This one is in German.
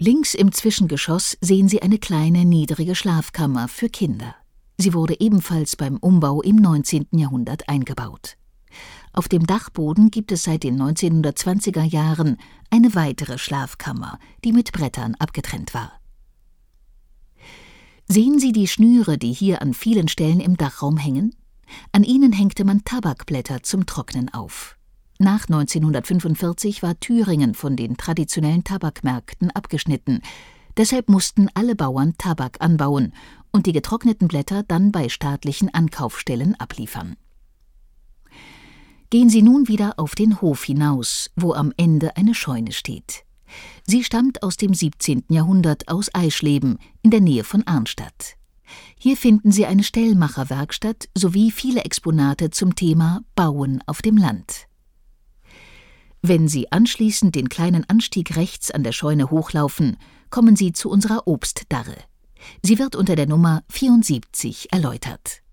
Links im Zwischengeschoss sehen Sie eine kleine niedrige Schlafkammer für Kinder. Sie wurde ebenfalls beim Umbau im 19. Jahrhundert eingebaut. Auf dem Dachboden gibt es seit den 1920er Jahren eine weitere Schlafkammer, die mit Brettern abgetrennt war. Sehen Sie die Schnüre, die hier an vielen Stellen im Dachraum hängen? An ihnen hängte man Tabakblätter zum Trocknen auf. Nach 1945 war Thüringen von den traditionellen Tabakmärkten abgeschnitten. Deshalb mussten alle Bauern Tabak anbauen und die getrockneten Blätter dann bei staatlichen Ankaufstellen abliefern. Gehen Sie nun wieder auf den Hof hinaus, wo am Ende eine Scheune steht. Sie stammt aus dem 17. Jahrhundert aus Eischleben in der Nähe von Arnstadt. Hier finden Sie eine Stellmacherwerkstatt sowie viele Exponate zum Thema Bauen auf dem Land. Wenn Sie anschließend den kleinen Anstieg rechts an der Scheune hochlaufen, kommen Sie zu unserer Obstdarre. Sie wird unter der Nummer 74 erläutert